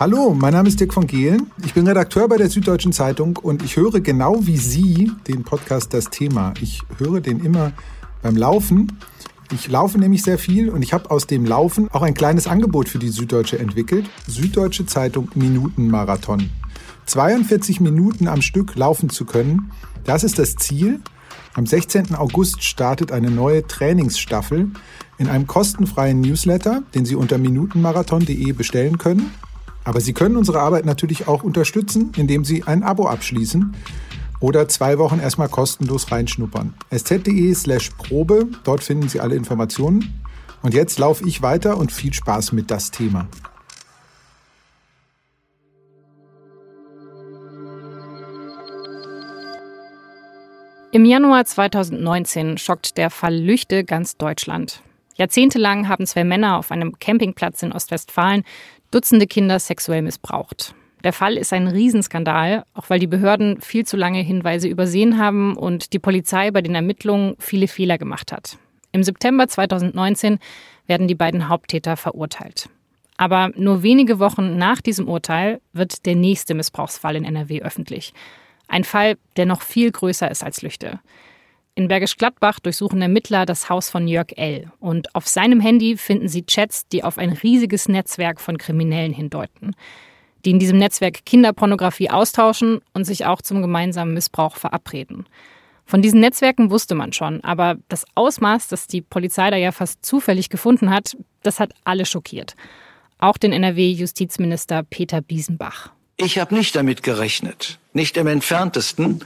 Hallo, mein Name ist Dirk von Gehlen. Ich bin Redakteur bei der Süddeutschen Zeitung und ich höre genau wie Sie den Podcast Das Thema. Ich höre den immer beim Laufen. Ich laufe nämlich sehr viel und ich habe aus dem Laufen auch ein kleines Angebot für die Süddeutsche entwickelt. Süddeutsche Zeitung Minutenmarathon. 42 Minuten am Stück laufen zu können, das ist das Ziel. Am 16. August startet eine neue Trainingsstaffel in einem kostenfreien Newsletter, den Sie unter minutenmarathon.de bestellen können. Aber Sie können unsere Arbeit natürlich auch unterstützen, indem Sie ein Abo abschließen oder zwei Wochen erstmal kostenlos reinschnuppern. sz.de slash Probe, dort finden Sie alle Informationen. Und jetzt laufe ich weiter und viel Spaß mit das Thema. Im Januar 2019 schockt der Fall Lüchte ganz Deutschland. Jahrzehntelang haben zwei Männer auf einem Campingplatz in Ostwestfalen Dutzende Kinder sexuell missbraucht. Der Fall ist ein Riesenskandal, auch weil die Behörden viel zu lange Hinweise übersehen haben und die Polizei bei den Ermittlungen viele Fehler gemacht hat. Im September 2019 werden die beiden Haupttäter verurteilt. Aber nur wenige Wochen nach diesem Urteil wird der nächste Missbrauchsfall in NRW öffentlich. Ein Fall, der noch viel größer ist als Lüchte. In Bergisch Gladbach durchsuchen Ermittler das Haus von Jörg L. Und auf seinem Handy finden sie Chats, die auf ein riesiges Netzwerk von Kriminellen hindeuten, die in diesem Netzwerk Kinderpornografie austauschen und sich auch zum gemeinsamen Missbrauch verabreden. Von diesen Netzwerken wusste man schon, aber das Ausmaß, das die Polizei da ja fast zufällig gefunden hat, das hat alle schockiert. Auch den NRW-Justizminister Peter Biesenbach. Ich habe nicht damit gerechnet, nicht im entferntesten,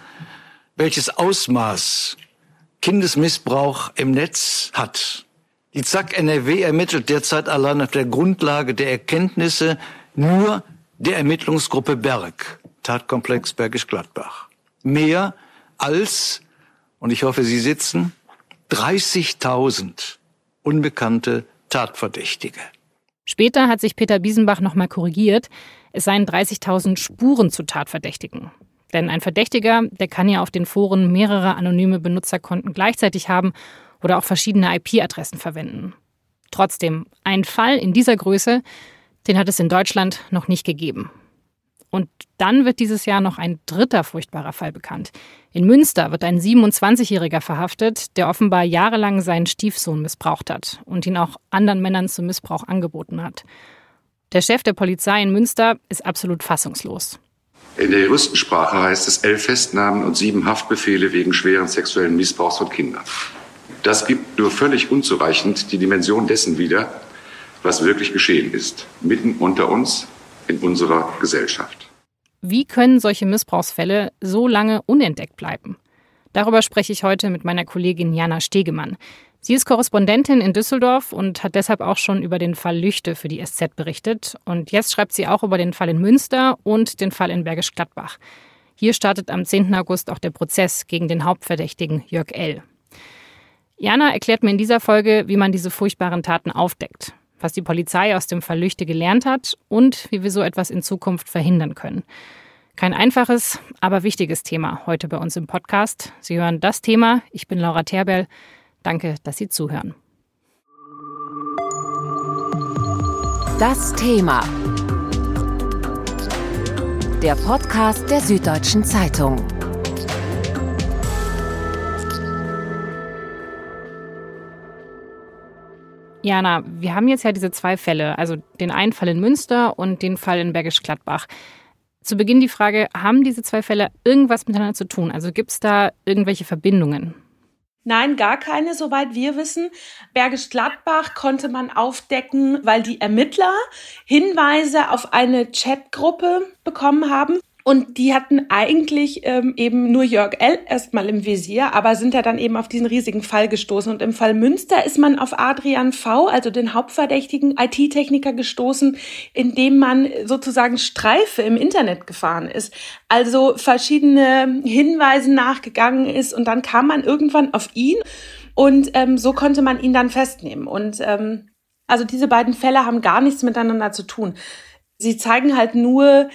welches Ausmaß Kindesmissbrauch im Netz hat. Die ZAK NRW ermittelt derzeit allein auf der Grundlage der Erkenntnisse nur der Ermittlungsgruppe Berg, Tatkomplex Bergisch Gladbach. Mehr als, und ich hoffe, Sie sitzen, 30.000 unbekannte Tatverdächtige. Später hat sich Peter Biesenbach nochmal korrigiert. Es seien 30.000 Spuren zu Tatverdächtigen. Denn ein Verdächtiger, der kann ja auf den Foren mehrere anonyme Benutzerkonten gleichzeitig haben oder auch verschiedene IP-Adressen verwenden. Trotzdem, ein Fall in dieser Größe, den hat es in Deutschland noch nicht gegeben. Und dann wird dieses Jahr noch ein dritter furchtbarer Fall bekannt. In Münster wird ein 27-Jähriger verhaftet, der offenbar jahrelang seinen Stiefsohn missbraucht hat und ihn auch anderen Männern zum Missbrauch angeboten hat. Der Chef der Polizei in Münster ist absolut fassungslos. In der Juristensprache heißt es elf Festnahmen und sieben Haftbefehle wegen schweren sexuellen Missbrauchs von Kindern. Das gibt nur völlig unzureichend die Dimension dessen wieder, was wirklich geschehen ist, mitten unter uns in unserer Gesellschaft. Wie können solche Missbrauchsfälle so lange unentdeckt bleiben? Darüber spreche ich heute mit meiner Kollegin Jana Stegemann. Sie ist Korrespondentin in Düsseldorf und hat deshalb auch schon über den Fall Lüchte für die SZ berichtet. Und jetzt schreibt sie auch über den Fall in Münster und den Fall in Bergisch Gladbach. Hier startet am 10. August auch der Prozess gegen den Hauptverdächtigen Jörg L. Jana erklärt mir in dieser Folge, wie man diese furchtbaren Taten aufdeckt, was die Polizei aus dem Fall Lüchte gelernt hat und wie wir so etwas in Zukunft verhindern können. Kein einfaches, aber wichtiges Thema heute bei uns im Podcast. Sie hören das Thema. Ich bin Laura Terbell. Danke, dass Sie zuhören. Das Thema. Der Podcast der Süddeutschen Zeitung. Jana, wir haben jetzt ja diese zwei Fälle, also den einen Fall in Münster und den Fall in Bergisch Gladbach. Zu Beginn die Frage, haben diese zwei Fälle irgendwas miteinander zu tun? Also gibt es da irgendwelche Verbindungen? Nein, gar keine, soweit wir wissen. Bergisch Gladbach konnte man aufdecken, weil die Ermittler Hinweise auf eine Chatgruppe bekommen haben. Und die hatten eigentlich ähm, eben nur Jörg L. erstmal im Visier, aber sind ja dann eben auf diesen riesigen Fall gestoßen. Und im Fall Münster ist man auf Adrian V., also den hauptverdächtigen IT-Techniker, gestoßen, indem man sozusagen Streife im Internet gefahren ist. Also verschiedene Hinweisen nachgegangen ist und dann kam man irgendwann auf ihn und ähm, so konnte man ihn dann festnehmen. Und ähm, also diese beiden Fälle haben gar nichts miteinander zu tun. Sie zeigen halt nur,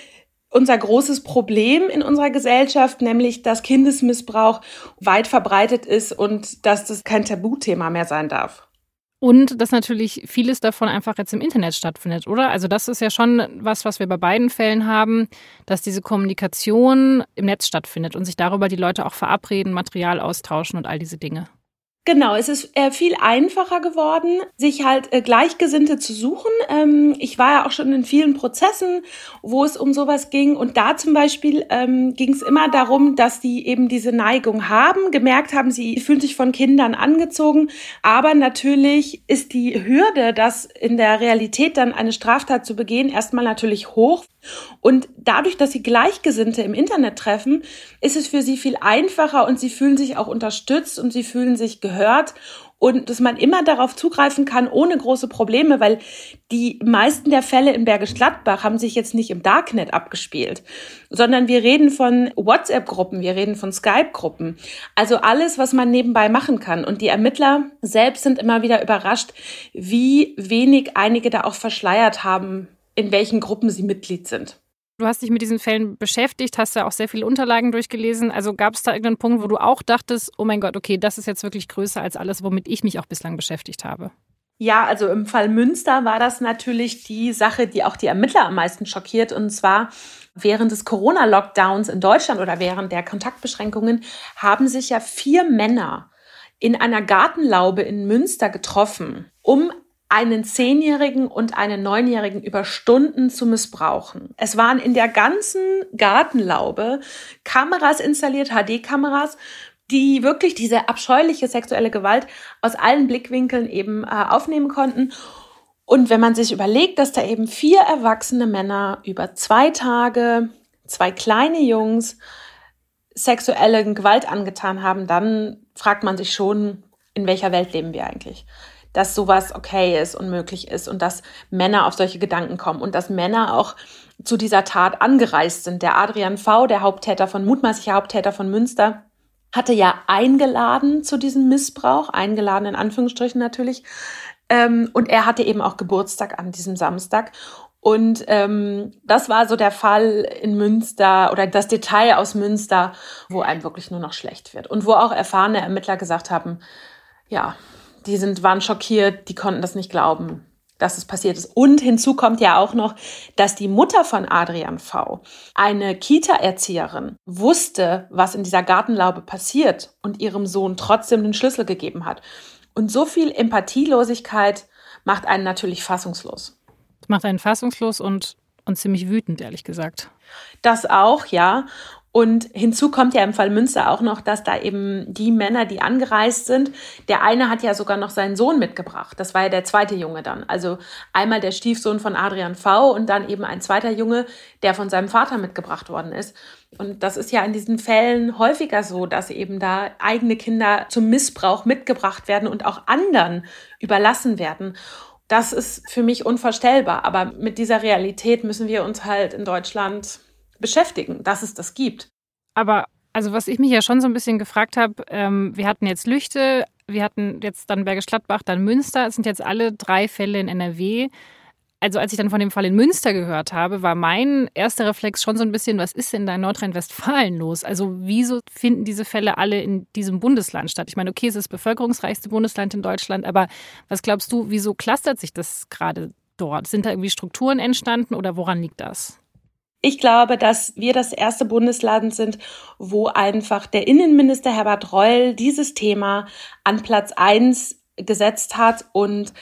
unser großes Problem in unserer Gesellschaft, nämlich dass Kindesmissbrauch weit verbreitet ist und dass das kein Tabuthema mehr sein darf. Und dass natürlich vieles davon einfach jetzt im Internet stattfindet, oder? Also das ist ja schon was, was wir bei beiden Fällen haben, dass diese Kommunikation im Netz stattfindet und sich darüber die Leute auch verabreden, Material austauschen und all diese Dinge. Genau, es ist äh, viel einfacher geworden, sich halt äh, Gleichgesinnte zu suchen. Ähm, ich war ja auch schon in vielen Prozessen, wo es um sowas ging. Und da zum Beispiel ähm, ging es immer darum, dass die eben diese Neigung haben, gemerkt haben, sie fühlen sich von Kindern angezogen. Aber natürlich ist die Hürde, das in der Realität dann eine Straftat zu begehen, erstmal natürlich hoch. Und dadurch, dass sie Gleichgesinnte im Internet treffen, ist es für sie viel einfacher und sie fühlen sich auch unterstützt und sie fühlen sich gehört und dass man immer darauf zugreifen kann ohne große Probleme, weil die meisten der Fälle in Bergisch Gladbach haben sich jetzt nicht im Darknet abgespielt, sondern wir reden von WhatsApp-Gruppen, wir reden von Skype-Gruppen. Also alles, was man nebenbei machen kann. Und die Ermittler selbst sind immer wieder überrascht, wie wenig einige da auch verschleiert haben, in welchen Gruppen sie Mitglied sind. Du hast dich mit diesen Fällen beschäftigt, hast ja auch sehr viele Unterlagen durchgelesen. Also gab es da irgendeinen Punkt, wo du auch dachtest, oh mein Gott, okay, das ist jetzt wirklich größer als alles, womit ich mich auch bislang beschäftigt habe? Ja, also im Fall Münster war das natürlich die Sache, die auch die Ermittler am meisten schockiert. Und zwar während des Corona-Lockdowns in Deutschland oder während der Kontaktbeschränkungen haben sich ja vier Männer in einer Gartenlaube in Münster getroffen, um einen Zehnjährigen und einen Neunjährigen über Stunden zu missbrauchen. Es waren in der ganzen Gartenlaube Kameras installiert, HD-Kameras, die wirklich diese abscheuliche sexuelle Gewalt aus allen Blickwinkeln eben äh, aufnehmen konnten. Und wenn man sich überlegt, dass da eben vier erwachsene Männer über zwei Tage, zwei kleine Jungs sexuelle Gewalt angetan haben, dann fragt man sich schon, in welcher Welt leben wir eigentlich? Dass sowas okay ist und möglich ist und dass Männer auf solche Gedanken kommen und dass Männer auch zu dieser Tat angereist sind. Der Adrian V., der Haupttäter von, mutmaßlicher Haupttäter von Münster, hatte ja eingeladen zu diesem Missbrauch, eingeladen in Anführungsstrichen natürlich. Ähm, und er hatte eben auch Geburtstag an diesem Samstag. Und ähm, das war so der Fall in Münster oder das Detail aus Münster, wo einem wirklich nur noch schlecht wird. Und wo auch erfahrene Ermittler gesagt haben, ja, die sind, waren schockiert, die konnten das nicht glauben, dass es passiert ist. Und hinzu kommt ja auch noch, dass die Mutter von Adrian V., eine Kita-Erzieherin, wusste, was in dieser Gartenlaube passiert und ihrem Sohn trotzdem den Schlüssel gegeben hat. Und so viel Empathielosigkeit macht einen natürlich fassungslos. Das macht einen fassungslos und, und ziemlich wütend, ehrlich gesagt. Das auch, ja. Und hinzu kommt ja im Fall Münster auch noch, dass da eben die Männer, die angereist sind, der eine hat ja sogar noch seinen Sohn mitgebracht. Das war ja der zweite Junge dann. Also einmal der Stiefsohn von Adrian V. und dann eben ein zweiter Junge, der von seinem Vater mitgebracht worden ist. Und das ist ja in diesen Fällen häufiger so, dass eben da eigene Kinder zum Missbrauch mitgebracht werden und auch anderen überlassen werden. Das ist für mich unvorstellbar. Aber mit dieser Realität müssen wir uns halt in Deutschland beschäftigen, dass es das gibt. Aber also was ich mich ja schon so ein bisschen gefragt habe, ähm, wir hatten jetzt Lüchte, wir hatten jetzt dann Bergisch Gladbach, dann Münster. Es sind jetzt alle drei Fälle in NRW. Also als ich dann von dem Fall in Münster gehört habe, war mein erster Reflex schon so ein bisschen, was ist denn da in Nordrhein-Westfalen los? Also wieso finden diese Fälle alle in diesem Bundesland statt? Ich meine, okay, es ist das bevölkerungsreichste Bundesland in Deutschland, aber was glaubst du, wieso clustert sich das gerade dort? Sind da irgendwie Strukturen entstanden oder woran liegt das? Ich glaube, dass wir das erste Bundesland sind, wo einfach der Innenminister Herbert Reul dieses Thema an Platz eins gesetzt hat und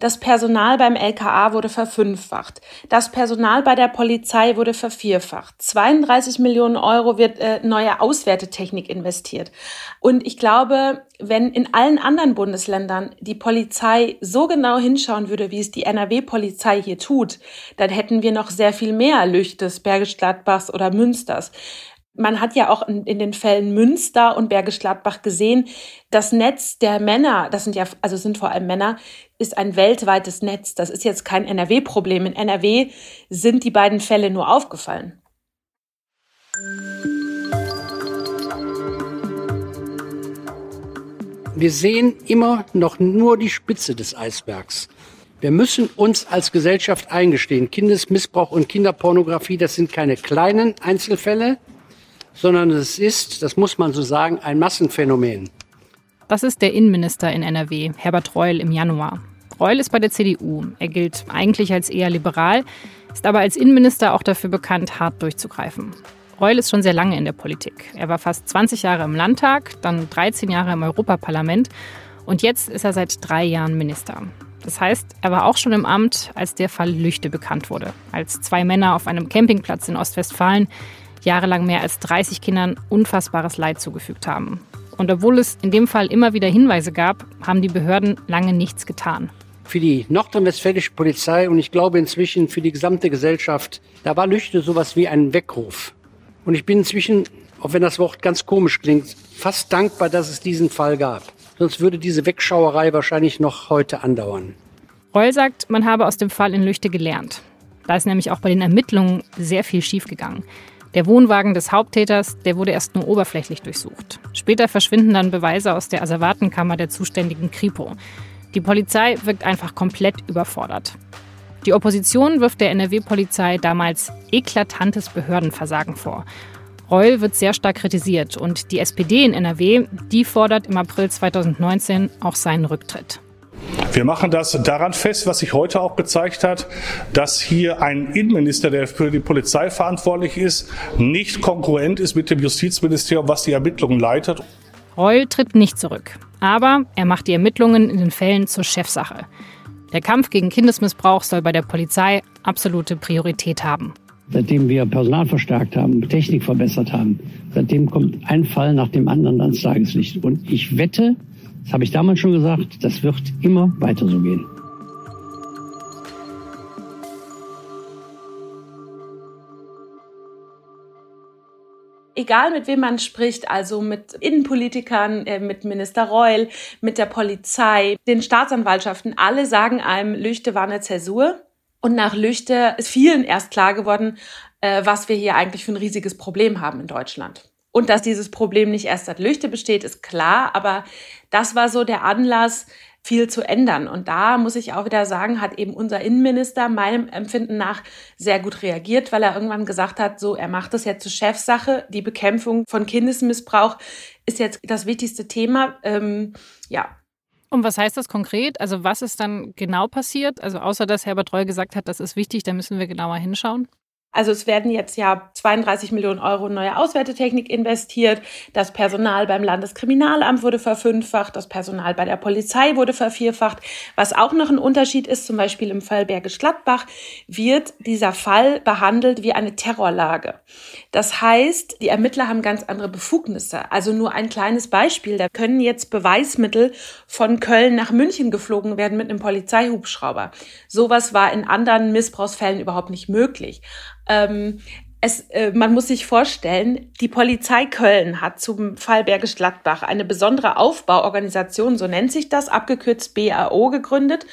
das Personal beim LKA wurde verfünffacht. Das Personal bei der Polizei wurde vervierfacht. 32 Millionen Euro wird äh, neue Auswertetechnik investiert. Und ich glaube, wenn in allen anderen Bundesländern die Polizei so genau hinschauen würde, wie es die NRW-Polizei hier tut, dann hätten wir noch sehr viel mehr Lüchtes, Bergisch Gladbachs oder Münsters man hat ja auch in, in, den Fällen Münster und Bergisch Gladbach gesehen, das Netz der Männer, das sind ja, also sind vor allem Männer, ist ein weltweites Netz. Das ist jetzt kein NRW-Problem. In NRW sind die beiden Fälle nur aufgefallen. Wir sehen immer noch nur die Spitze des Eisbergs. Wir müssen uns als Gesellschaft eingestehen, Kindesmissbrauch und Kinderpornografie, das sind keine kleinen Einzelfälle, sondern es ist, das muss man so sagen, ein Massenphänomen. Das ist der Innenminister in NRW, Herbert Reul, im Januar. Reul ist bei der CDU. Er gilt eigentlich als eher liberal, ist aber als Innenminister auch dafür bekannt, hart durchzugreifen. Reul ist schon sehr lange in der Politik. Er war fast 20 Jahre im Landtag, dann 13 Jahre im Europaparlament und jetzt ist er seit drei Jahren Minister. Das heißt, er war auch schon im Amt, als der Fall Lüchte bekannt wurde, als zwei Männer auf einem Campingplatz in Ostwestfalen jahrelang mehr als 30 Kindern unfassbares Leid zugefügt haben. Und obwohl es in dem Fall immer wieder Hinweise gab, haben die Behörden lange nichts getan. Für die nordrhein-westfälische Polizei und ich glaube inzwischen für die gesamte Gesellschaft, da war Lüchte sowas wie ein Weckruf. Und ich bin inzwischen, auch wenn das Wort ganz komisch klingt, fast dankbar, dass es diesen Fall gab. Sonst würde diese Wegschauerei wahrscheinlich noch heute andauern. Reul sagt, man habe aus dem Fall in Lüchte gelernt. Da ist nämlich auch bei den Ermittlungen sehr viel schiefgegangen. Der Wohnwagen des Haupttäters, der wurde erst nur oberflächlich durchsucht. Später verschwinden dann Beweise aus der Asservatenkammer der zuständigen Kripo. Die Polizei wirkt einfach komplett überfordert. Die Opposition wirft der NRW-Polizei damals eklatantes Behördenversagen vor. Reul wird sehr stark kritisiert und die SPD in NRW, die fordert im April 2019 auch seinen Rücktritt. Wir machen das daran fest, was sich heute auch gezeigt hat, dass hier ein Innenminister, der für die Polizei verantwortlich ist, nicht konkurrent ist mit dem Justizministerium, was die Ermittlungen leitet. Reul tritt nicht zurück, aber er macht die Ermittlungen in den Fällen zur Chefsache. Der Kampf gegen Kindesmissbrauch soll bei der Polizei absolute Priorität haben. Seitdem wir Personal verstärkt haben, Technik verbessert haben, seitdem kommt ein Fall nach dem anderen ans Tageslicht. Und ich wette, das habe ich damals schon gesagt, das wird immer weiter so gehen. egal mit wem man spricht, also mit Innenpolitikern, äh, mit Minister Reul, mit der Polizei, den Staatsanwaltschaften, alle sagen einem, Lüchte war eine Zäsur. Und nach Lüchte ist vielen erst klar geworden, äh, was wir hier eigentlich für ein riesiges Problem haben in Deutschland. Und dass dieses Problem nicht erst seit Lüchte besteht, ist klar, aber das war so der Anlass, viel zu ändern. Und da muss ich auch wieder sagen, hat eben unser Innenminister meinem Empfinden nach sehr gut reagiert, weil er irgendwann gesagt hat, so, er macht das jetzt zur Chefsache. Die Bekämpfung von Kindesmissbrauch ist jetzt das wichtigste Thema. Ähm, ja, und was heißt das konkret? Also was ist dann genau passiert? Also außer dass Herbert Reul gesagt hat, das ist wichtig, da müssen wir genauer hinschauen. Also es werden jetzt ja 32 Millionen Euro in neue Auswertetechnik investiert. Das Personal beim Landeskriminalamt wurde verfünffacht. Das Personal bei der Polizei wurde vervierfacht. Was auch noch ein Unterschied ist, zum Beispiel im Fall Bergisch Gladbach, wird dieser Fall behandelt wie eine Terrorlage. Das heißt, die Ermittler haben ganz andere Befugnisse. Also nur ein kleines Beispiel. Da können jetzt Beweismittel von Köln nach München geflogen werden mit einem Polizeihubschrauber. Sowas war in anderen Missbrauchsfällen überhaupt nicht möglich. Ähm, es, äh, man muss sich vorstellen, die Polizei Köln hat zum Fall Bergisch Gladbach eine besondere Aufbauorganisation, so nennt sich das, abgekürzt BAO, gegründet.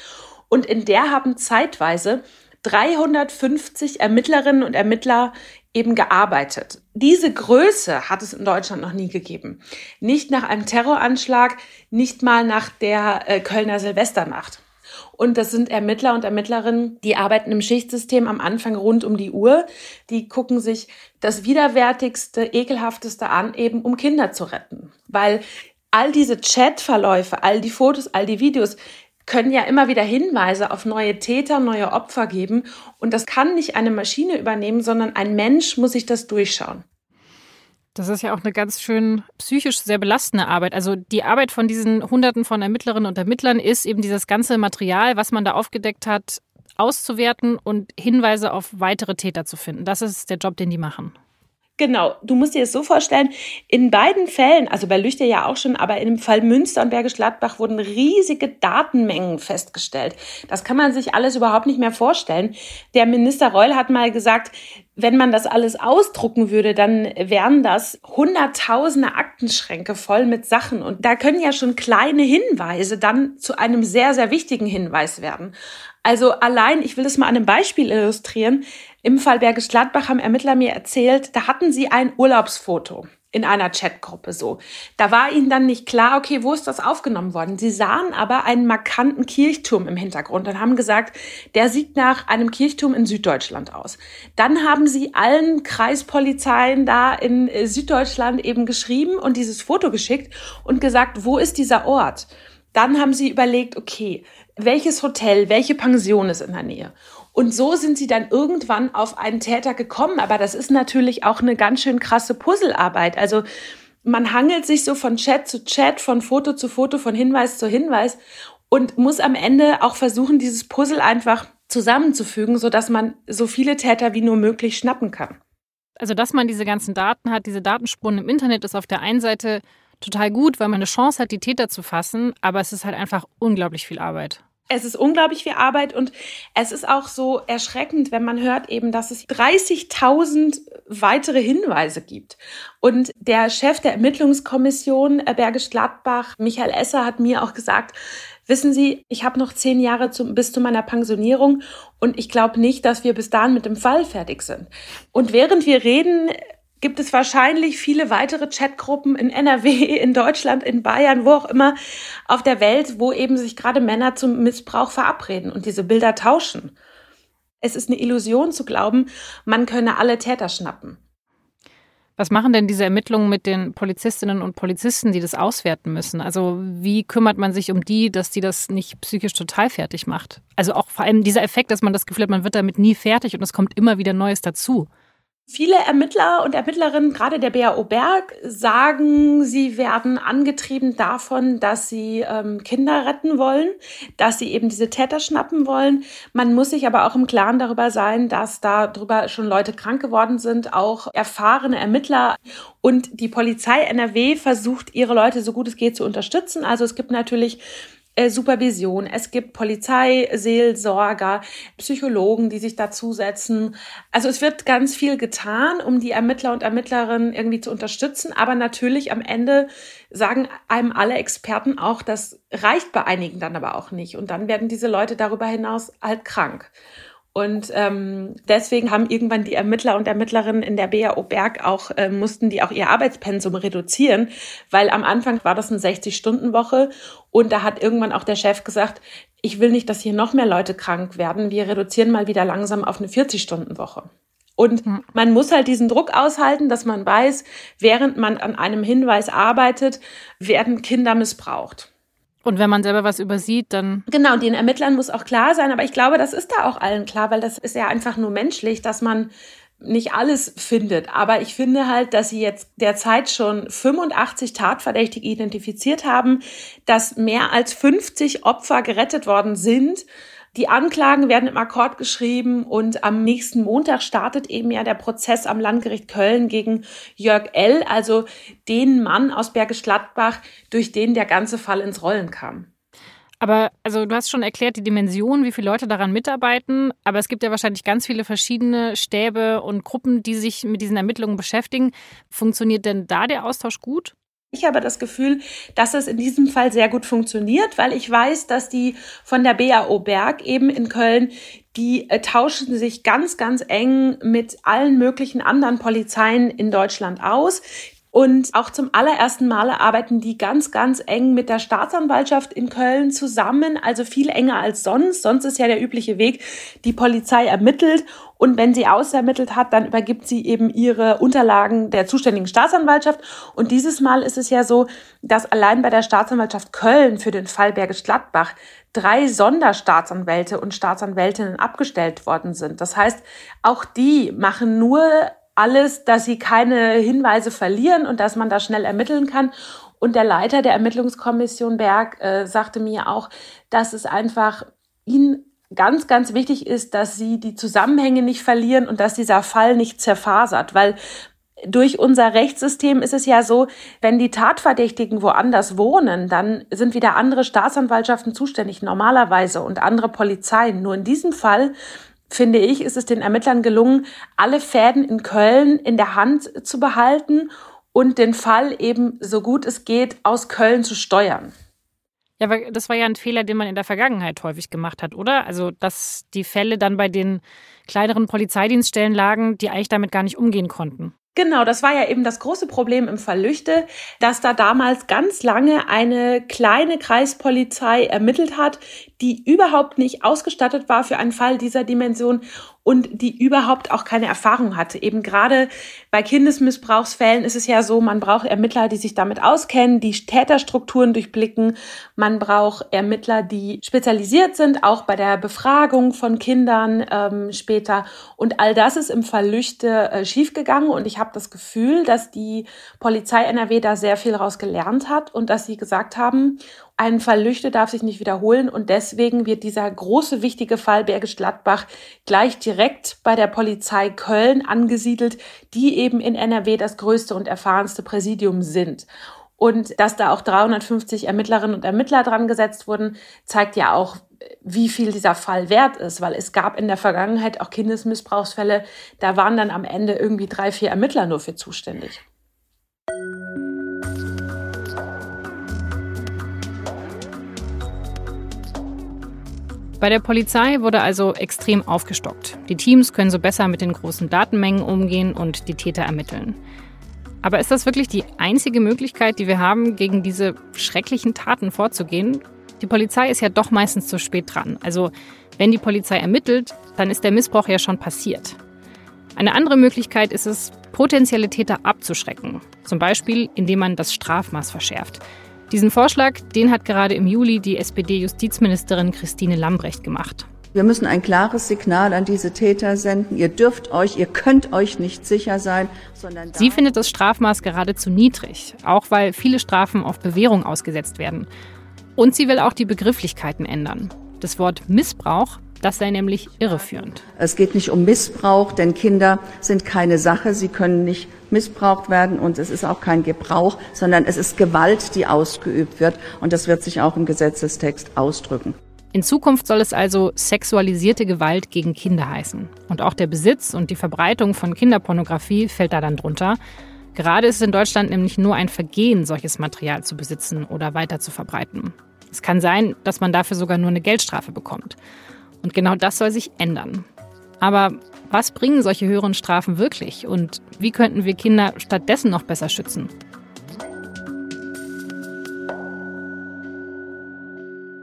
Und in der haben zeitweise 350 Ermittlerinnen und Ermittler eben gearbeitet. Diese Größe hat es in Deutschland noch nie gegeben. Nicht nach einem Terroranschlag, nicht mal nach der äh, Kölner Silvesternacht. Und das sind Ermittler und Ermittlerinnen, die arbeiten im Schichtsystem am Anfang rund um die Uhr. Die gucken sich das widerwärtigste, ekelhafteste an, eben um Kinder zu retten. Weil all diese Chatverläufe, all die Fotos, all die Videos können ja immer wieder Hinweise auf neue Täter, neue Opfer geben. Und das kann nicht eine Maschine übernehmen, sondern ein Mensch muss sich das durchschauen. Das ist ja auch eine ganz schön psychisch sehr belastende Arbeit. Also die Arbeit von diesen Hunderten von Ermittlerinnen und Ermittlern ist eben dieses ganze Material, was man da aufgedeckt hat, auszuwerten und Hinweise auf weitere Täter zu finden. Das ist der Job, den die machen. Genau, du musst dir das so vorstellen, in beiden Fällen, also bei Lüchter ja auch schon, aber im Fall Münster und Bergisch Gladbach wurden riesige Datenmengen festgestellt. Das kann man sich alles überhaupt nicht mehr vorstellen. Der Minister Reul hat mal gesagt, wenn man das alles ausdrucken würde, dann wären das hunderttausende Aktenschränke voll mit Sachen. Und da können ja schon kleine Hinweise dann zu einem sehr, sehr wichtigen Hinweis werden. Also allein, ich will das mal an einem Beispiel illustrieren. Im Fall Bergisch Gladbach haben Ermittler mir erzählt, da hatten sie ein Urlaubsfoto. in einer Chatgruppe so. Da war ihnen dann nicht klar, okay, wo ist das aufgenommen worden? Sie sahen aber einen markanten Kirchturm im Hintergrund und haben gesagt, der sieht nach einem Kirchturm in Süddeutschland aus. Dann haben sie allen Kreispolizeien da in äh, Süddeutschland eben geschrieben und dieses Foto geschickt und gesagt, wo ist dieser Ort? Dann haben sie überlegt, okay, welches Hotel, welche Pension ist in der Nähe? Und so sind sie dann irgendwann auf einen Täter gekommen. Aber das ist natürlich auch eine ganz schön krasse Puzzlearbeit. Also man hangelt sich so von Chat zu Chat, von Foto zu Foto, von Hinweis zu Hinweis und muss am Ende auch versuchen, dieses Puzzle einfach zusammenzufügen, sodass man so viele Täter wie nur möglich schnappen kann. Also, dass man diese ganzen Daten hat, diese Datenspuren im Internet, ist auf der einen Seite total gut, weil man eine Chance hat, die Täter zu fassen, aber es ist halt einfach unglaublich viel Arbeit. Es ist unglaublich viel Arbeit und es ist auch so erschreckend, wenn man hört eben, dass es 30.000 weitere Hinweise gibt. Und der Chef der Ermittlungskommission äh, Bergisch Gladbach, Michael Esser, hat mir auch gesagt, wissen Sie, ich habe noch zehn Jahre zu, bis zu meiner Pensionierung und ich glaube nicht, dass wir bis dahin mit dem Fall fertig sind. Und während wir reden, gibt es wahrscheinlich viele weitere Chatgruppen in NRW, in Deutschland, in Bayern, wo auch immer auf der Welt, wo eben sich gerade Männer zum Missbrauch verabreden und diese Bilder tauschen. Es ist eine Illusion zu glauben, man könne alle Täter schnappen. Was machen denn diese Ermittlungen mit den Polizistinnen und Polizisten, die das auswerten müssen? Also wie kümmert man sich um die, dass die das nicht psychisch total fertig macht? Also auch vor allem dieser Effekt, dass man das Gefühl hat, man wird damit nie fertig und es kommt immer wieder Neues dazu. Viele Ermittler und Ermittlerinnen, gerade der BAO Berg, sagen, sie werden angetrieben davon, dass sie ähm, Kinder retten wollen, dass sie eben diese Täter schnappen wollen. Man muss sich aber auch im Klaren darüber sein, dass darüber schon Leute krank geworden sind, auch erfahrene Ermittler. Und die Polizei NRW versucht, ihre Leute so gut es geht zu unterstützen. Also es gibt natürlich Supervision, es gibt Polizeiseelsorger, Psychologen, die sich dazusetzen. Also es wird ganz viel getan, um die Ermittler und Ermittlerinnen irgendwie zu unterstützen. Aber natürlich am Ende sagen einem alle Experten auch, das reicht bei einigen dann aber auch nicht. Und dann werden diese Leute darüber hinaus halt krank. Und ähm, deswegen haben irgendwann die Ermittler und Ermittlerinnen in der BAO Berg auch, äh, mussten die auch ihr Arbeitspensum reduzieren, weil am Anfang war das eine 60-Stunden-Woche und da hat irgendwann auch der Chef gesagt, ich will nicht, dass hier noch mehr Leute krank werden. Wir reduzieren mal wieder langsam auf eine 40-Stunden-Woche. Und hm. man muss halt diesen Druck aushalten, dass man weiß, während man an einem Hinweis arbeitet, werden Kinder missbraucht. Und wenn man selber was übersieht, dann. Genau, den Ermittlern muss auch klar sein, aber ich glaube, das ist da auch allen klar, weil das ist ja einfach nur menschlich, dass man nicht alles findet. Aber ich finde halt, dass sie jetzt derzeit schon 85 Tatverdächtige identifiziert haben, dass mehr als 50 Opfer gerettet worden sind die Anklagen werden im Akkord geschrieben und am nächsten Montag startet eben ja der Prozess am Landgericht Köln gegen Jörg L., also den Mann aus Bergisch Gladbach, durch den der ganze Fall ins Rollen kam. Aber also du hast schon erklärt die Dimension, wie viele Leute daran mitarbeiten, aber es gibt ja wahrscheinlich ganz viele verschiedene Stäbe und Gruppen, die sich mit diesen Ermittlungen beschäftigen. Funktioniert denn da der Austausch gut? Ich habe das Gefühl, dass es in diesem Fall sehr gut funktioniert, weil ich weiß, dass die von der BAO Berg eben in Köln, die äh, tauschen sich ganz, ganz eng mit allen möglichen anderen Polizeien in Deutschland aus. Und auch zum allerersten Male arbeiten die ganz, ganz eng mit der Staatsanwaltschaft in Köln zusammen, also viel enger als sonst. Sonst ist ja der übliche Weg, die Polizei ermittelt und wenn sie ausermittelt hat, dann übergibt sie eben ihre Unterlagen der zuständigen Staatsanwaltschaft. Und dieses Mal ist es ja so, dass allein bei der Staatsanwaltschaft Köln für den Fall Bergisch Gladbach drei Sonderstaatsanwälte und Staatsanwältinnen abgestellt worden sind. Das heißt, auch die machen nur alles, dass sie keine Hinweise verlieren und dass man da schnell ermitteln kann. Und der Leiter der Ermittlungskommission Berg äh, sagte mir auch, dass es einfach ihn ganz, ganz wichtig ist, dass sie die Zusammenhänge nicht verlieren und dass dieser Fall nicht zerfasert, weil durch unser Rechtssystem ist es ja so, wenn die Tatverdächtigen woanders wohnen, dann sind wieder andere Staatsanwaltschaften zuständig normalerweise und andere Polizeien. Nur in diesem Fall finde ich, ist es den Ermittlern gelungen, alle Fäden in Köln in der Hand zu behalten und den Fall eben so gut es geht aus Köln zu steuern. Ja, weil das war ja ein Fehler, den man in der Vergangenheit häufig gemacht hat, oder? Also, dass die Fälle dann bei den kleineren Polizeidienststellen lagen, die eigentlich damit gar nicht umgehen konnten. Genau, das war ja eben das große Problem im Fall Lüchte, dass da damals ganz lange eine kleine Kreispolizei ermittelt hat, die überhaupt nicht ausgestattet war für einen Fall dieser Dimension und die überhaupt auch keine Erfahrung hatte. Eben gerade bei Kindesmissbrauchsfällen ist es ja so, man braucht Ermittler, die sich damit auskennen, die Täterstrukturen durchblicken. Man braucht Ermittler, die spezialisiert sind, auch bei der Befragung von Kindern ähm, später. Und all das ist im Fall Lüchte äh, schiefgegangen. Und ich habe das Gefühl, dass die Polizei NRW da sehr viel raus gelernt hat und dass sie gesagt haben, ein Fall Lüchte darf sich nicht wiederholen und deswegen wird dieser große wichtige Fall Bergisch Gladbach gleich direkt bei der Polizei Köln angesiedelt, die eben in NRW das größte und erfahrenste Präsidium sind. Und dass da auch 350 Ermittlerinnen und Ermittler dran gesetzt wurden, zeigt ja auch, wie viel dieser Fall wert ist, weil es gab in der Vergangenheit auch Kindesmissbrauchsfälle, da waren dann am Ende irgendwie drei, vier Ermittler nur für zuständig. Bei der Polizei wurde also extrem aufgestockt. Die Teams können so besser mit den großen Datenmengen umgehen und die Täter ermitteln. Aber ist das wirklich die einzige Möglichkeit, die wir haben, gegen diese schrecklichen Taten vorzugehen? Die Polizei ist ja doch meistens zu spät dran. Also wenn die Polizei ermittelt, dann ist der Missbrauch ja schon passiert. Eine andere Möglichkeit ist es, potenzielle Täter abzuschrecken. Zum Beispiel, indem man das Strafmaß verschärft. Diesen Vorschlag, den hat gerade im Juli die SPD-Justizministerin Christine Lambrecht gemacht. Wir müssen ein klares Signal an diese Täter senden. Ihr dürft euch, ihr könnt euch nicht sicher sein, sondern. Sie findet das Strafmaß geradezu niedrig, auch weil viele Strafen auf Bewährung ausgesetzt werden. Und sie will auch die Begrifflichkeiten ändern. Das Wort Missbrauch das sei nämlich irreführend. Es geht nicht um Missbrauch, denn Kinder sind keine Sache. Sie können nicht missbraucht werden und es ist auch kein Gebrauch, sondern es ist Gewalt, die ausgeübt wird. Und das wird sich auch im Gesetzestext ausdrücken. In Zukunft soll es also sexualisierte Gewalt gegen Kinder heißen. Und auch der Besitz und die Verbreitung von Kinderpornografie fällt da dann drunter. Gerade ist es in Deutschland nämlich nur ein Vergehen, solches Material zu besitzen oder weiter zu verbreiten. Es kann sein, dass man dafür sogar nur eine Geldstrafe bekommt. Und genau das soll sich ändern. Aber was bringen solche höheren Strafen wirklich? Und wie könnten wir Kinder stattdessen noch besser schützen?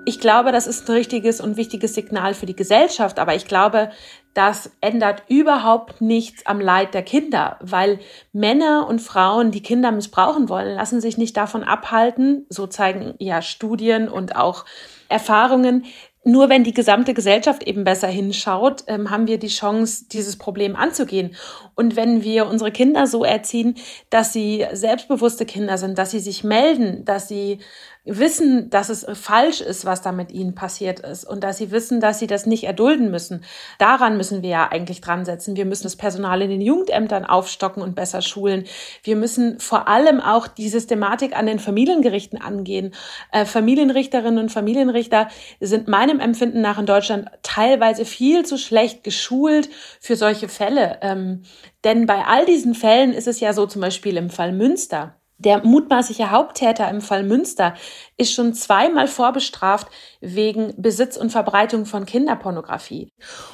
Ich glaube, das ist ein richtiges und wichtiges Signal für die Gesellschaft, aber ich glaube, das ändert überhaupt nichts am Leid der Kinder, weil Männer und Frauen, die Kinder missbrauchen wollen, lassen sich nicht davon abhalten, so zeigen ja Studien und auch Erfahrungen, nur wenn die gesamte Gesellschaft eben besser hinschaut, ähm, haben wir die Chance, dieses Problem anzugehen. Und wenn wir unsere Kinder so erziehen, dass sie selbstbewusste Kinder sind, dass sie sich melden, dass sie wissen, dass es falsch ist, was da mit ihnen passiert ist und dass sie wissen, dass sie das nicht erdulden müssen. Daran müssen wir ja eigentlich dran setzen. Wir müssen das Personal in den Jugendämtern aufstocken und besser schulen. Wir müssen vor allem auch die Systematik an den Familiengerichten angehen. Äh, Familienrichterinnen und Familienrichter sind meinem Empfinden nach in Deutschland teilweise viel zu schlecht geschult für solche Fälle. Ähm, denn bei all diesen Fällen ist es ja so, zum Beispiel im Fall Münster, der mutmaßliche Haupttäter im Fall Münster ist schon zweimal vorbestraft wegen Besitz und Verbreitung von Kinderpornografie.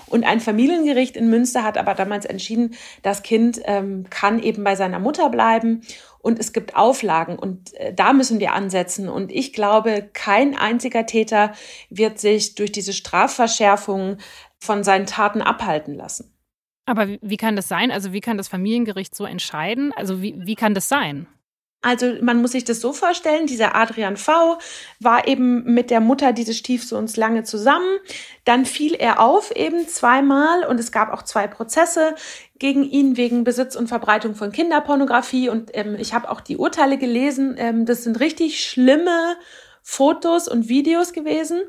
Und ein Familiengericht in Münster hat aber damals entschieden, das Kind ähm, kann eben bei seiner Mutter bleiben und es gibt Auflagen und äh, da müssen wir ansetzen. Und ich glaube, kein einziger Täter wird sich durch diese Strafverschärfung von seinen Taten abhalten lassen. Aber wie kann das sein? Also wie kann das Familiengericht so entscheiden? Also wie, wie kann das sein? Also man muss sich das so vorstellen, dieser Adrian V war eben mit der Mutter dieses Stiefsohns lange zusammen. Dann fiel er auf eben zweimal und es gab auch zwei Prozesse gegen ihn wegen Besitz und Verbreitung von Kinderpornografie. Und ähm, ich habe auch die Urteile gelesen. Ähm, das sind richtig schlimme Fotos und Videos gewesen.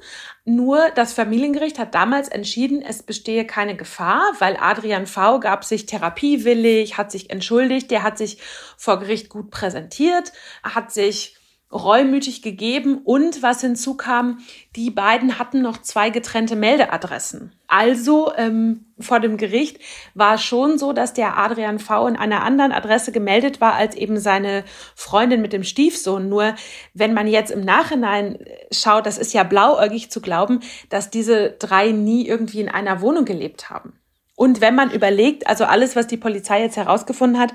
Nur das Familiengericht hat damals entschieden, es bestehe keine Gefahr, weil Adrian V gab sich therapiewillig, hat sich entschuldigt, der hat sich vor Gericht gut präsentiert, hat sich reumütig gegeben und was hinzukam, die beiden hatten noch zwei getrennte Meldeadressen. Also ähm, vor dem Gericht war schon so, dass der Adrian V in einer anderen Adresse gemeldet war als eben seine Freundin mit dem Stiefsohn. Nur wenn man jetzt im Nachhinein schaut, das ist ja blauäugig zu glauben, dass diese drei nie irgendwie in einer Wohnung gelebt haben. Und wenn man überlegt, also alles, was die Polizei jetzt herausgefunden hat,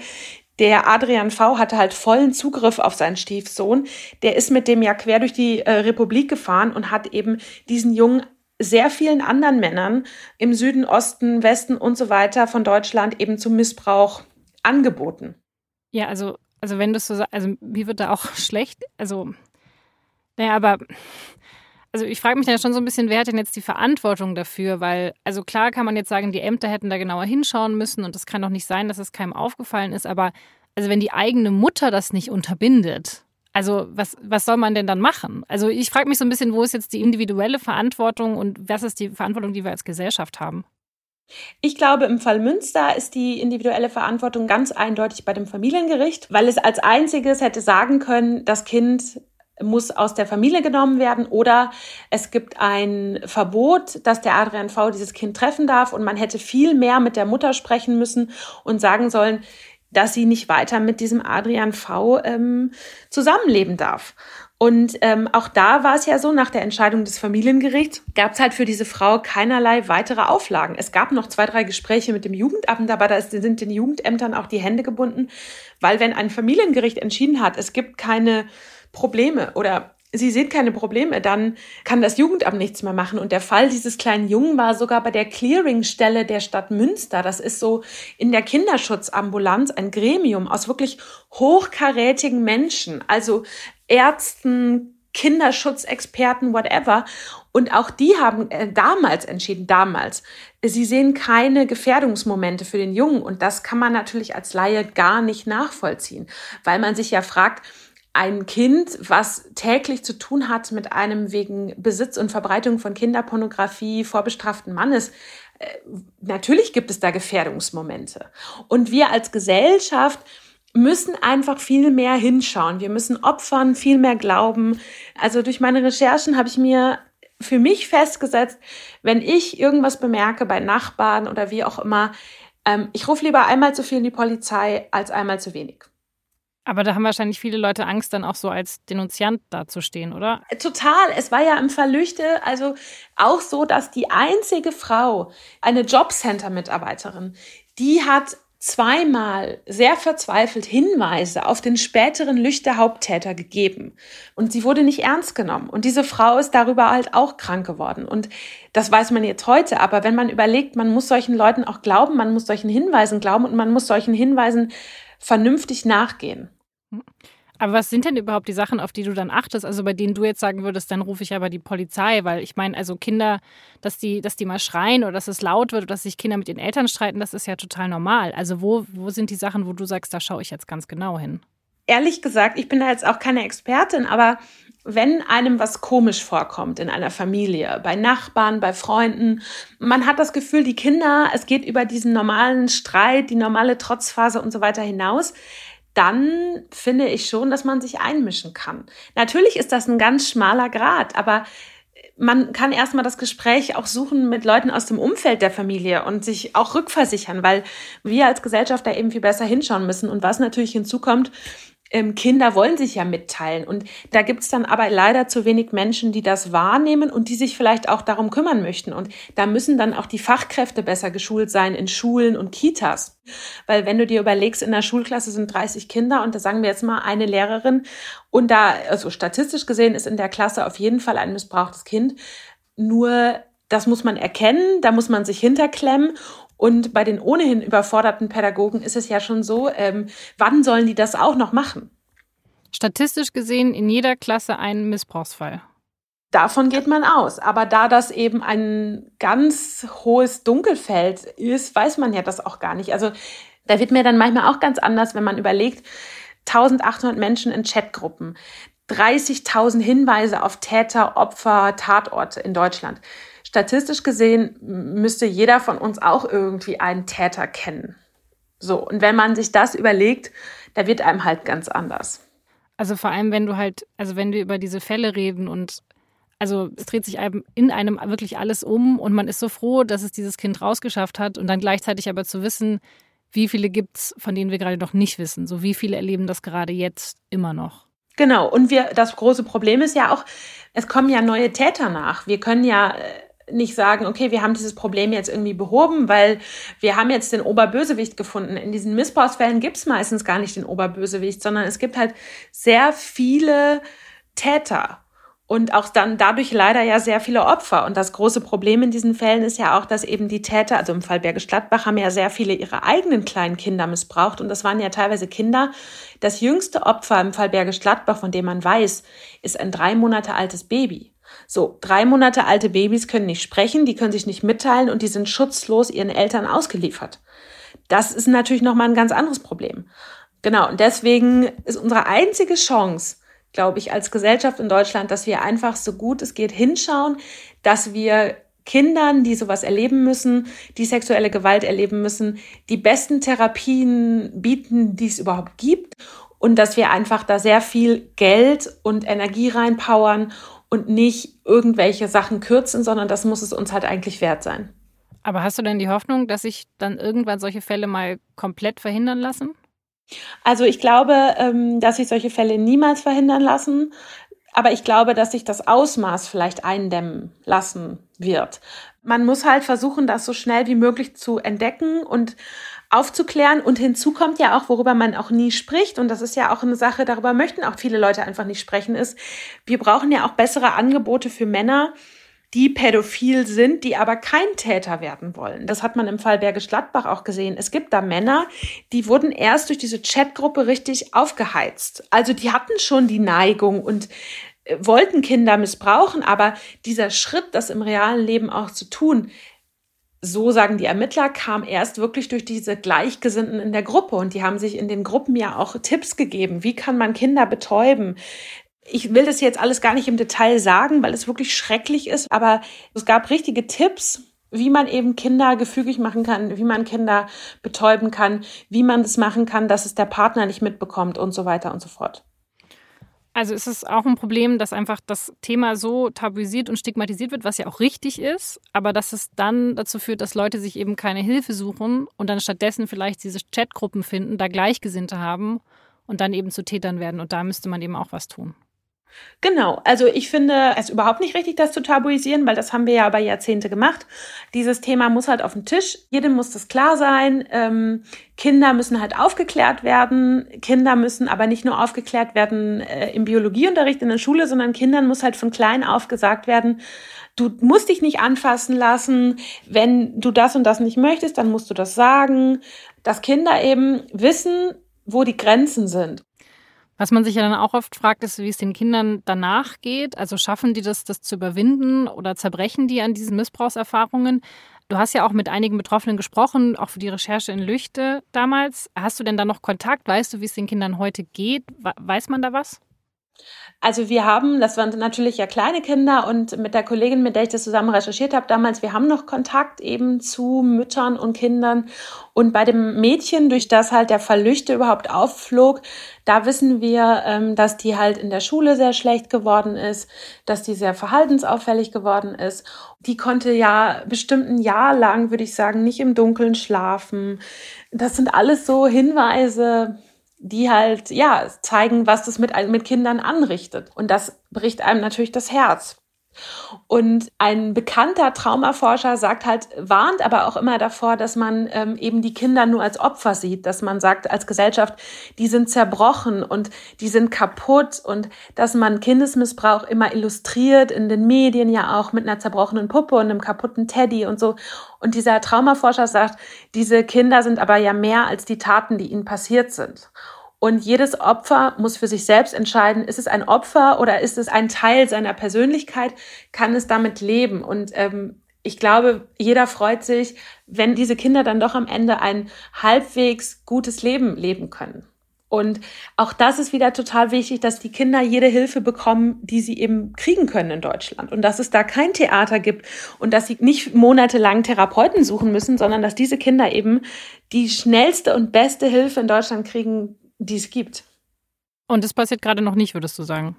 Der Adrian V. hatte halt vollen Zugriff auf seinen Stiefsohn. Der ist mit dem ja quer durch die äh, Republik gefahren und hat eben diesen Jungen sehr vielen anderen Männern im Süden, Osten, Westen und so weiter von Deutschland eben zum Missbrauch angeboten. Ja, also, also wenn du so also mir wird da auch schlecht. Also, naja, aber also ich frage mich ja schon so ein bisschen, wer hat denn jetzt die Verantwortung dafür? Weil, also klar kann man jetzt sagen, die Ämter hätten da genauer hinschauen müssen und es kann doch nicht sein, dass es keinem aufgefallen ist, aber also wenn die eigene Mutter das nicht unterbindet, also was, was soll man denn dann machen? Also ich frage mich so ein bisschen, wo ist jetzt die individuelle Verantwortung und was ist die Verantwortung, die wir als Gesellschaft haben? Ich glaube, im Fall Münster ist die individuelle Verantwortung ganz eindeutig bei dem Familiengericht, weil es als einziges hätte sagen können, das Kind muss aus der Familie genommen werden oder es gibt ein Verbot, dass der Adrian V dieses Kind treffen darf und man hätte viel mehr mit der Mutter sprechen müssen und sagen sollen, dass sie nicht weiter mit diesem Adrian V ähm, zusammenleben darf. Und ähm, auch da war es ja so, nach der Entscheidung des Familiengerichts gab es halt für diese Frau keinerlei weitere Auflagen. Es gab noch zwei, drei Gespräche mit dem Jugendamt, aber da sind den Jugendämtern auch die Hände gebunden, weil wenn ein Familiengericht entschieden hat, es gibt keine Probleme oder sie sehen keine Probleme, dann kann das Jugendamt nichts mehr machen. Und der Fall dieses kleinen Jungen war sogar bei der Clearingstelle der Stadt Münster. Das ist so in der Kinderschutzambulanz ein Gremium aus wirklich hochkarätigen Menschen, also Ärzten, Kinderschutzexperten, whatever. Und auch die haben äh, damals entschieden, damals, sie sehen keine Gefährdungsmomente für den Jungen. Und das kann man natürlich als Laie gar nicht nachvollziehen, weil man sich ja fragt, ein Kind, was täglich zu tun hat mit einem wegen Besitz und Verbreitung von Kinderpornografie vorbestraften Mannes, äh, natürlich gibt es da Gefährdungsmomente. Und wir als Gesellschaft müssen einfach viel mehr hinschauen. Wir müssen Opfern viel mehr glauben. Also durch meine Recherchen habe ich mir für mich festgesetzt, wenn ich irgendwas bemerke bei Nachbarn oder wie auch immer, ähm, ich rufe lieber einmal zu viel in die Polizei als einmal zu wenig. Aber da haben wahrscheinlich viele Leute Angst, dann auch so als Denunziant dazustehen, oder? Total. Es war ja im Verlüchte also auch so, dass die einzige Frau, eine Jobcenter-Mitarbeiterin, die hat zweimal sehr verzweifelt Hinweise auf den späteren Lüchter-Haupttäter gegeben. Und sie wurde nicht ernst genommen. Und diese Frau ist darüber halt auch krank geworden. Und das weiß man jetzt heute. Aber wenn man überlegt, man muss solchen Leuten auch glauben, man muss solchen Hinweisen glauben und man muss solchen Hinweisen vernünftig nachgehen. Aber was sind denn überhaupt die Sachen, auf die du dann achtest? Also bei denen du jetzt sagen würdest, dann rufe ich aber die Polizei, weil ich meine, also Kinder, dass die, dass die mal schreien oder dass es laut wird oder dass sich Kinder mit den Eltern streiten, das ist ja total normal. Also wo, wo sind die Sachen, wo du sagst, da schaue ich jetzt ganz genau hin? Ehrlich gesagt, ich bin da jetzt auch keine Expertin, aber wenn einem was komisch vorkommt in einer Familie, bei Nachbarn, bei Freunden, man hat das Gefühl, die Kinder, es geht über diesen normalen Streit, die normale Trotzphase und so weiter hinaus, dann finde ich schon, dass man sich einmischen kann. Natürlich ist das ein ganz schmaler Grad, aber man kann erstmal das Gespräch auch suchen mit Leuten aus dem Umfeld der Familie und sich auch rückversichern, weil wir als Gesellschaft da eben viel besser hinschauen müssen. Und was natürlich hinzukommt, ähm, Kinder wollen sich ja mitteilen. Und da gibt es dann aber leider zu wenig Menschen, die das wahrnehmen und die sich vielleicht auch darum kümmern möchten. Und da müssen dann auch die Fachkräfte besser geschult sein in Schulen und Kitas. Weil wenn du dir überlegst, in der Schulklasse sind 30 Kinder und da sagen wir jetzt mal eine Lehrerin und da, also statistisch gesehen ist in der Klasse auf jeden Fall ein missbrauchtes Kind. Nur das muss man erkennen, da muss man sich hinterklemmen und bei den ohnehin überforderten Pädagogen ist es ja schon so, ähm, wann sollen die das auch noch machen? Statistisch gesehen in jeder Klasse ein Missbrauchsfall. Davon geht man aus. Aber da das eben ein ganz hohes Dunkelfeld ist, weiß man ja das auch gar nicht. Also da wird mir dann manchmal auch ganz anders, wenn man überlegt, 1800 Menschen in Chatgruppen, 30.000 Hinweise auf Täter, Opfer, Tatorte in Deutschland. Statistisch gesehen müsste jeder von uns auch irgendwie einen Täter kennen. So, und wenn man sich das überlegt, da wird einem halt ganz anders. Also vor allem, wenn du halt, also wenn wir über diese Fälle reden und also es dreht sich einem in einem wirklich alles um und man ist so froh, dass es dieses Kind rausgeschafft hat und dann gleichzeitig aber zu wissen, wie viele gibt es, von denen wir gerade noch nicht wissen. So wie viele erleben das gerade jetzt immer noch. Genau, und wir, das große Problem ist ja auch, es kommen ja neue Täter nach. Wir können ja äh, nicht sagen, okay, wir haben dieses Problem jetzt irgendwie behoben, weil wir haben jetzt den Oberbösewicht gefunden. In diesen Missbrauchsfällen gibt es meistens gar nicht den Oberbösewicht, sondern es gibt halt sehr viele Täter und auch dann dadurch leider ja sehr viele Opfer. Und das große Problem in diesen Fällen ist ja auch, dass eben die Täter, also im Fall Bergisch Gladbach, haben ja sehr viele ihre eigenen kleinen Kinder missbraucht. Und das waren ja teilweise Kinder. Das jüngste Opfer im Fall Bergisch Gladbach, von dem man weiß, ist ein drei Monate altes Baby. So, drei Monate alte Babys können nicht sprechen, die können sich nicht mitteilen und die sind schutzlos ihren Eltern ausgeliefert. Das ist natürlich nochmal ein ganz anderes Problem. Genau, und deswegen ist unsere einzige Chance, glaube ich, als Gesellschaft in Deutschland, dass wir einfach so gut es geht hinschauen, dass wir Kindern, die sowas erleben müssen, die sexuelle Gewalt erleben müssen, die besten Therapien bieten, die es überhaupt gibt und dass wir einfach da sehr viel Geld und Energie reinpowern und nicht irgendwelche Sachen kürzen, sondern das muss es uns halt eigentlich wert sein. Aber hast du denn die Hoffnung, dass sich dann irgendwann solche Fälle mal komplett verhindern lassen? Also ich glaube, ähm, dass sich solche Fälle niemals verhindern lassen. Aber ich glaube, dass sich das Ausmaß vielleicht eindämmen lassen wird. Man muss halt versuchen, das so schnell wie möglich zu entdecken und aufzuklären. Und hinzu kommt ja auch, worüber man auch nie spricht, und das ist ja auch eine Sache, darüber möchten auch viele Leute einfach nicht sprechen, ist, wir brauchen ja auch bessere Angebote für Männer, die pädophil sind, die aber kein Täter werden wollen. Das hat man im Fall Bergisch Gladbach auch gesehen. Es gibt da Männer, die wurden erst durch diese Chatgruppe richtig aufgeheizt. Also die hatten schon die Neigung und äh, wollten Kinder missbrauchen, aber dieser Schritt, das im realen Leben auch zu tun, so sagen die Ermittler, kam erst wirklich durch diese Gleichgesinnten in der Gruppe und die haben sich in den Gruppen ja auch Tipps gegeben. Wie kann man Kinder betäuben? Ich will das jetzt alles gar nicht im Detail sagen, weil es wirklich schrecklich ist, aber es gab richtige Tipps, wie man eben Kinder gefügig machen kann, wie man Kinder betäuben kann, wie man das machen kann, dass es der Partner nicht mitbekommt und so weiter und so fort. Also ist es auch ein Problem, dass einfach das Thema so tabuisiert und stigmatisiert wird, was ja auch richtig ist, aber dass es dann dazu führt, dass Leute sich eben keine Hilfe suchen und dann stattdessen vielleicht diese Chatgruppen finden, da Gleichgesinnte haben und dann eben zu Tätern werden. Und da müsste man eben auch was tun. Genau, also ich finde es überhaupt nicht richtig, das zu tabuisieren, weil das haben wir ja über Jahrzehnte gemacht. Dieses Thema muss halt auf den Tisch. Jedem muss das klar sein. Ähm, Kinder müssen halt aufgeklärt werden. Kinder müssen aber nicht nur aufgeklärt werden äh, im Biologieunterricht in der Schule, sondern Kindern muss halt von klein auf gesagt werden, du musst dich nicht anfassen lassen. Wenn du das und das nicht möchtest, dann musst du das sagen. Dass Kinder eben wissen, wo die Grenzen sind. Was man sich ja dann auch oft fragt, ist, wie es den Kindern danach geht. Also schaffen die das, das zu überwinden oder zerbrechen die an diesen Missbrauchserfahrungen? Du hast ja auch mit einigen Betroffenen gesprochen, auch für die Recherche in Lüchte damals. Hast du denn da noch Kontakt? Weißt du, wie es den Kindern heute geht? Weiß man da was? Also wir haben, das waren natürlich ja kleine Kinder und mit der Kollegin, mit der ich das zusammen recherchiert habe damals, wir haben noch Kontakt eben zu Müttern und Kindern. Und bei dem Mädchen, durch das halt der Verlüchte überhaupt aufflog, da wissen wir, ähm, dass die halt in der Schule sehr schlecht geworden ist, dass die sehr verhaltensauffällig geworden ist. Die konnte ja bestimmt ein Jahr lang, würde ich sagen, nicht im Dunkeln schlafen. Das sind alles so Hinweise, die halt, ja, zeigen, was das mit, mit Kindern anrichtet. Und das bricht einem natürlich das Herz. Und ein bekannter Traumaforscher sagt halt, warnt aber auch immer davor, dass man ähm, eben die Kinder nur als Opfer sieht, dass man sagt als Gesellschaft, die sind zerbrochen und die sind kaputt und dass man Kindesmissbrauch immer illustriert in den Medien ja auch mit einer zerbrochenen Puppe und einem kaputten Teddy und so. Und dieser Traumaforscher sagt, diese Kinder sind aber ja mehr als die Taten, die ihnen passiert sind. Und jedes Opfer muss für sich selbst entscheiden, ist es ein Opfer oder ist es ein Teil seiner Persönlichkeit, kann es damit leben. Und ähm, ich glaube, jeder freut sich, wenn diese Kinder dann doch am Ende ein halbwegs gutes Leben leben können. Und auch das ist wieder total wichtig, dass die Kinder jede Hilfe bekommen, die sie eben kriegen können in Deutschland. Und dass es da kein Theater gibt und dass sie nicht monatelang Therapeuten suchen müssen, sondern dass diese Kinder eben die schnellste und beste Hilfe in Deutschland kriegen, die es gibt. Und es passiert gerade noch nicht, würdest du sagen?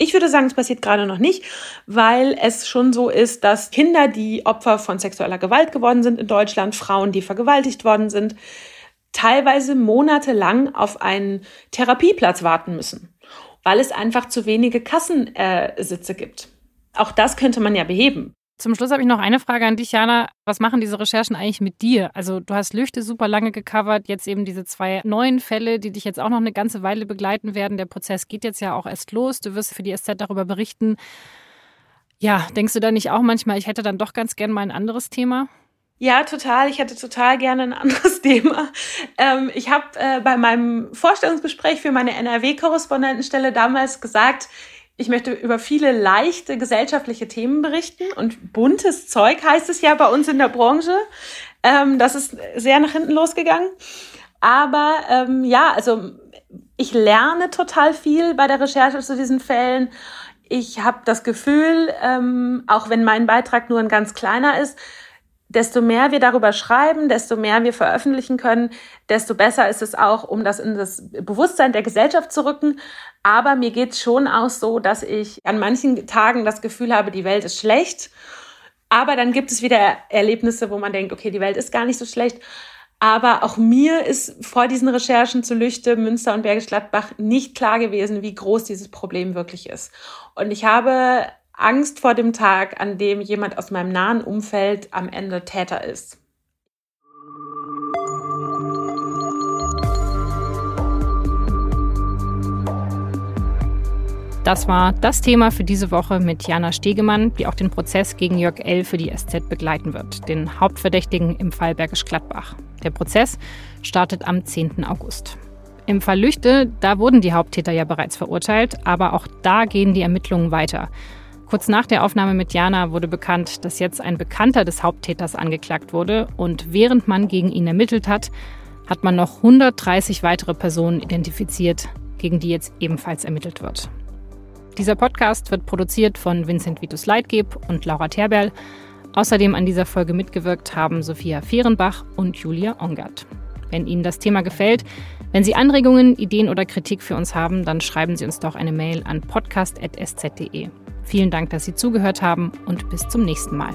Ich würde sagen, es passiert gerade noch nicht, weil es schon so ist, dass Kinder, die Opfer von sexueller Gewalt geworden sind in Deutschland, Frauen, die vergewaltigt worden sind, teilweise monatelang auf einen Therapieplatz warten müssen, weil es einfach zu wenige Kassensitze gibt. Auch das könnte man ja beheben. Zum Schluss habe ich noch eine Frage an dich, Jana. Was machen diese Recherchen eigentlich mit dir? Also du hast Lüchte super lange gecovert, jetzt eben diese zwei neuen Fälle, die dich jetzt auch noch eine ganze Weile begleiten werden. Der Prozess geht jetzt ja auch erst los. Du wirst für die SZ darüber berichten. Ja, denkst du da nicht auch manchmal, ich hätte dann doch ganz gern mal ein anderes Thema? Ja, total. Ich hätte total gerne ein anderes Thema. Ähm, ich habe äh, bei meinem Vorstellungsgespräch für meine NRW-Korrespondentenstelle damals gesagt, ich möchte über viele leichte gesellschaftliche Themen berichten und buntes Zeug heißt es ja bei uns in der Branche. Ähm, das ist sehr nach hinten losgegangen. Aber ähm, ja, also ich lerne total viel bei der Recherche zu diesen Fällen. Ich habe das Gefühl, ähm, auch wenn mein Beitrag nur ein ganz kleiner ist, desto mehr wir darüber schreiben, desto mehr wir veröffentlichen können, desto besser ist es auch, um das in das Bewusstsein der Gesellschaft zu rücken. Aber mir geht es schon auch so, dass ich an manchen Tagen das Gefühl habe, die Welt ist schlecht. Aber dann gibt es wieder Erlebnisse, wo man denkt, okay, die Welt ist gar nicht so schlecht. Aber auch mir ist vor diesen Recherchen zu Lüchte, Münster und Bergisch Gladbach nicht klar gewesen, wie groß dieses Problem wirklich ist. Und ich habe Angst vor dem Tag, an dem jemand aus meinem nahen Umfeld am Ende Täter ist. Das war das Thema für diese Woche mit Jana Stegemann, die auch den Prozess gegen Jörg L. für die SZ begleiten wird, den Hauptverdächtigen im Fall Bergisch Gladbach. Der Prozess startet am 10. August. Im Fall Lüchte, da wurden die Haupttäter ja bereits verurteilt, aber auch da gehen die Ermittlungen weiter. Kurz nach der Aufnahme mit Jana wurde bekannt, dass jetzt ein Bekannter des Haupttäters angeklagt wurde und während man gegen ihn ermittelt hat, hat man noch 130 weitere Personen identifiziert, gegen die jetzt ebenfalls ermittelt wird. Dieser Podcast wird produziert von Vincent Vitus Leitgeb und Laura Terberl. Außerdem an dieser Folge mitgewirkt haben Sophia Fehrenbach und Julia Ongert. Wenn Ihnen das Thema gefällt, wenn Sie Anregungen, Ideen oder Kritik für uns haben, dann schreiben Sie uns doch eine Mail an podcast.sz.de. Vielen Dank, dass Sie zugehört haben und bis zum nächsten Mal.